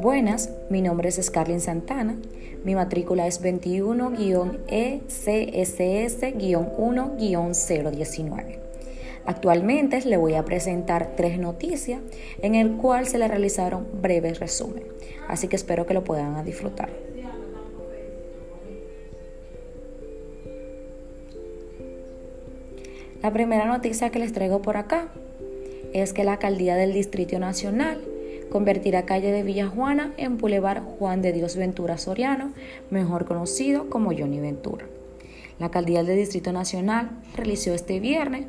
Buenas, mi nombre es Scarlin Santana. Mi matrícula es 21-ECSS-1-019. Actualmente le voy a presentar tres noticias en el cual se le realizaron breves resumen, así que espero que lo puedan disfrutar. La primera noticia que les traigo por acá es que la alcaldía del Distrito Nacional convertirá calle de Villa Juana en Boulevard Juan de Dios Ventura Soriano, mejor conocido como Johnny Ventura. La alcaldía del Distrito Nacional realizó este viernes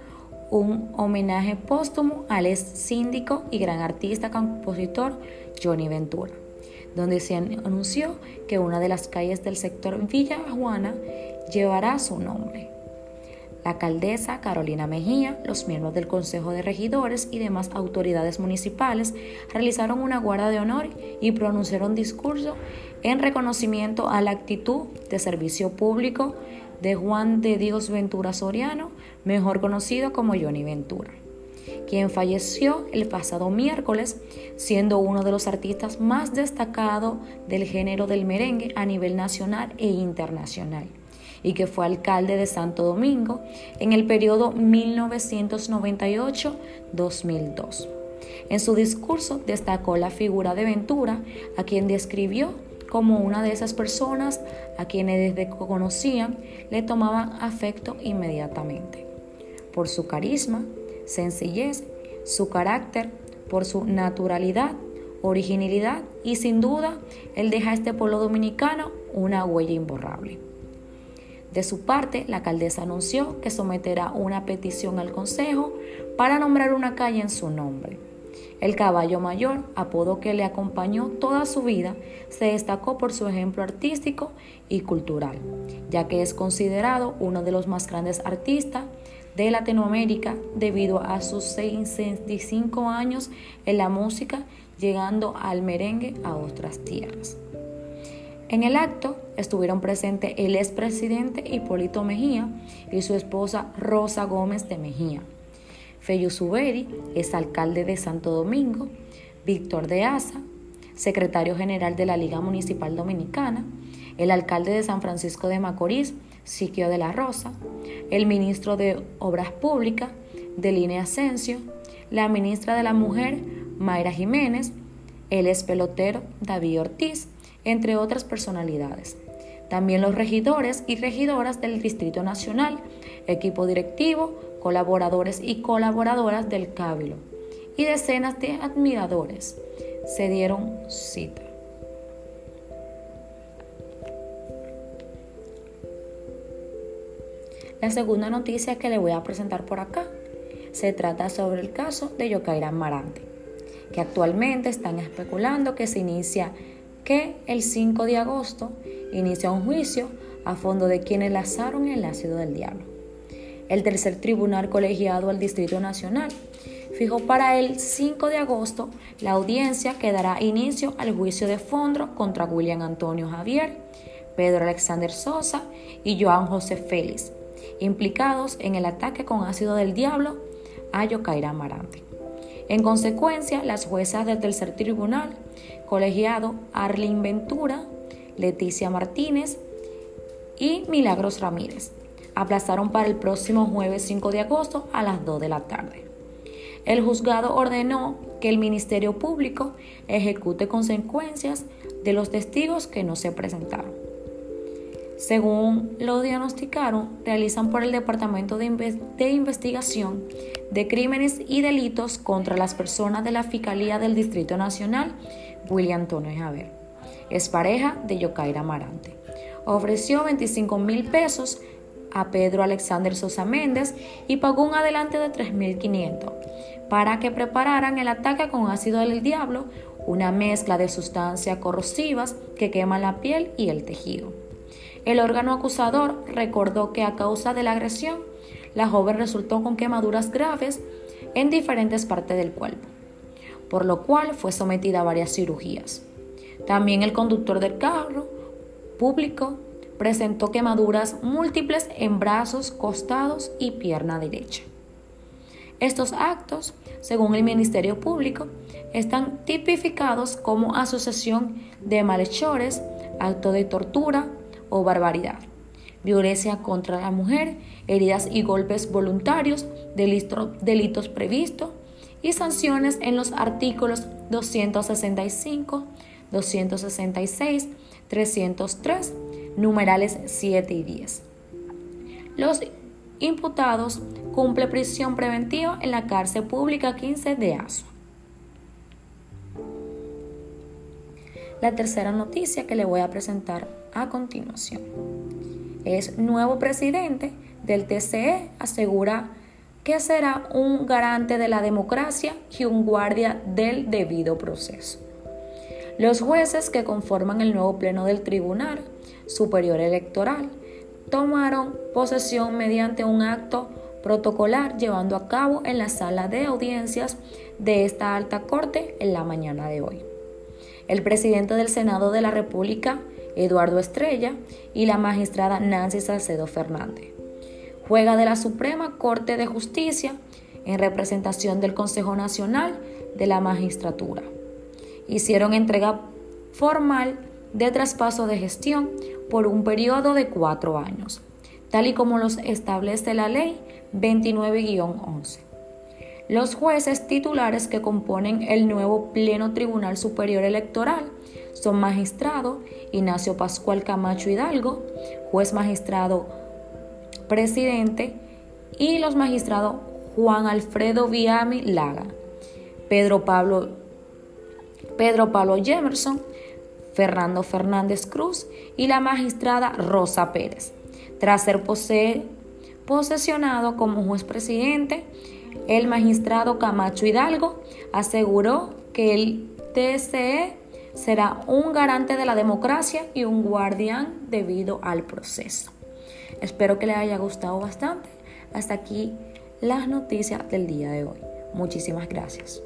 un homenaje póstumo al ex síndico y gran artista compositor Johnny Ventura, donde se anunció que una de las calles del sector Villa Juana llevará su nombre la alcaldesa Carolina Mejía, los miembros del Consejo de Regidores y demás autoridades municipales realizaron una guarda de honor y pronunciaron discurso en reconocimiento a la actitud de servicio público de Juan de Dios Ventura Soriano, mejor conocido como Johnny Ventura, quien falleció el pasado miércoles, siendo uno de los artistas más destacados del género del merengue a nivel nacional e internacional y que fue alcalde de Santo Domingo en el periodo 1998-2002. En su discurso destacó la figura de Ventura, a quien describió como una de esas personas a quienes desde que conocían le tomaban afecto inmediatamente. Por su carisma, sencillez, su carácter, por su naturalidad, originalidad y sin duda, él deja a este pueblo dominicano una huella imborrable. De su parte, la alcaldesa anunció que someterá una petición al Consejo para nombrar una calle en su nombre. El caballo mayor, apodo que le acompañó toda su vida, se destacó por su ejemplo artístico y cultural, ya que es considerado uno de los más grandes artistas de Latinoamérica debido a sus 65 años en la música, llegando al merengue a otras tierras. En el acto estuvieron presentes el expresidente Hipólito Mejía y su esposa Rosa Gómez de Mejía, Feyu Suberi, es alcalde de Santo Domingo, Víctor de Asa, secretario general de la Liga Municipal Dominicana, el alcalde de San Francisco de Macorís, Siquio de la Rosa, el ministro de Obras Públicas, Deline Asensio, la ministra de la Mujer, Mayra Jiménez, el ex pelotero David Ortiz, entre otras personalidades. También los regidores y regidoras del Distrito Nacional, equipo directivo, colaboradores y colaboradoras del Cábilo y decenas de admiradores se dieron cita. La segunda noticia que le voy a presentar por acá se trata sobre el caso de Yokaira Marante, que actualmente están especulando que se inicia que el 5 de agosto inicia un juicio a fondo de quienes lanzaron el ácido del diablo. El tercer tribunal colegiado al Distrito Nacional fijó para el 5 de agosto la audiencia que dará inicio al juicio de fondo contra William Antonio Javier, Pedro Alexander Sosa y Joan José Félix, implicados en el ataque con ácido del diablo a Yocaira Amarante. En consecuencia, las juezas del tercer tribunal colegiado Arlene Ventura, Leticia Martínez y Milagros Ramírez aplazaron para el próximo jueves 5 de agosto a las 2 de la tarde. El juzgado ordenó que el Ministerio Público ejecute consecuencias de los testigos que no se presentaron. Según lo diagnosticaron, realizan por el Departamento de, Investigación de Crímenes y Delitos contra las Personas de la Fiscalía del Distrito Nacional, William Antonio Javier. Es pareja de Yokaira Marante. Ofreció 25 mil pesos a Pedro Alexander Sosa Méndez y pagó un adelante de 3.500 para que prepararan el ataque con ácido del diablo, una mezcla de sustancias corrosivas que queman la piel y el tejido. El órgano acusador recordó que a causa de la agresión, la joven resultó con quemaduras graves en diferentes partes del cuerpo, por lo cual fue sometida a varias cirugías. También el conductor del carro público presentó quemaduras múltiples en brazos, costados y pierna derecha. Estos actos, según el Ministerio Público, están tipificados como asociación de malhechores, acto de tortura o barbaridad, violencia contra la mujer, heridas y golpes voluntarios, delitos previstos y sanciones en los artículos 265, 266, 303, numerales 7 y 10. Los imputados cumplen prisión preventiva en la cárcel pública 15 de Asua. La tercera noticia que le voy a presentar a continuación es nuevo presidente del TCE asegura que será un garante de la democracia y un guardia del debido proceso. Los jueces que conforman el nuevo pleno del Tribunal Superior Electoral tomaron posesión mediante un acto protocolar llevando a cabo en la sala de audiencias de esta alta corte en la mañana de hoy. El presidente del Senado de la República, Eduardo Estrella, y la magistrada Nancy Salcedo Fernández. Juega de la Suprema Corte de Justicia en representación del Consejo Nacional de la Magistratura hicieron entrega formal de traspaso de gestión por un periodo de cuatro años, tal y como los establece la ley 29-11. Los jueces titulares que componen el nuevo Pleno Tribunal Superior Electoral son magistrado Ignacio Pascual Camacho Hidalgo, juez magistrado presidente, y los magistrados Juan Alfredo Viami Laga, Pedro Pablo Pedro Pablo Jemerson, Fernando Fernández Cruz y la magistrada Rosa Pérez. Tras ser posesionado como juez presidente, el magistrado Camacho Hidalgo aseguró que el TSE será un garante de la democracia y un guardián debido al proceso. Espero que les haya gustado bastante. Hasta aquí las noticias del día de hoy. Muchísimas gracias.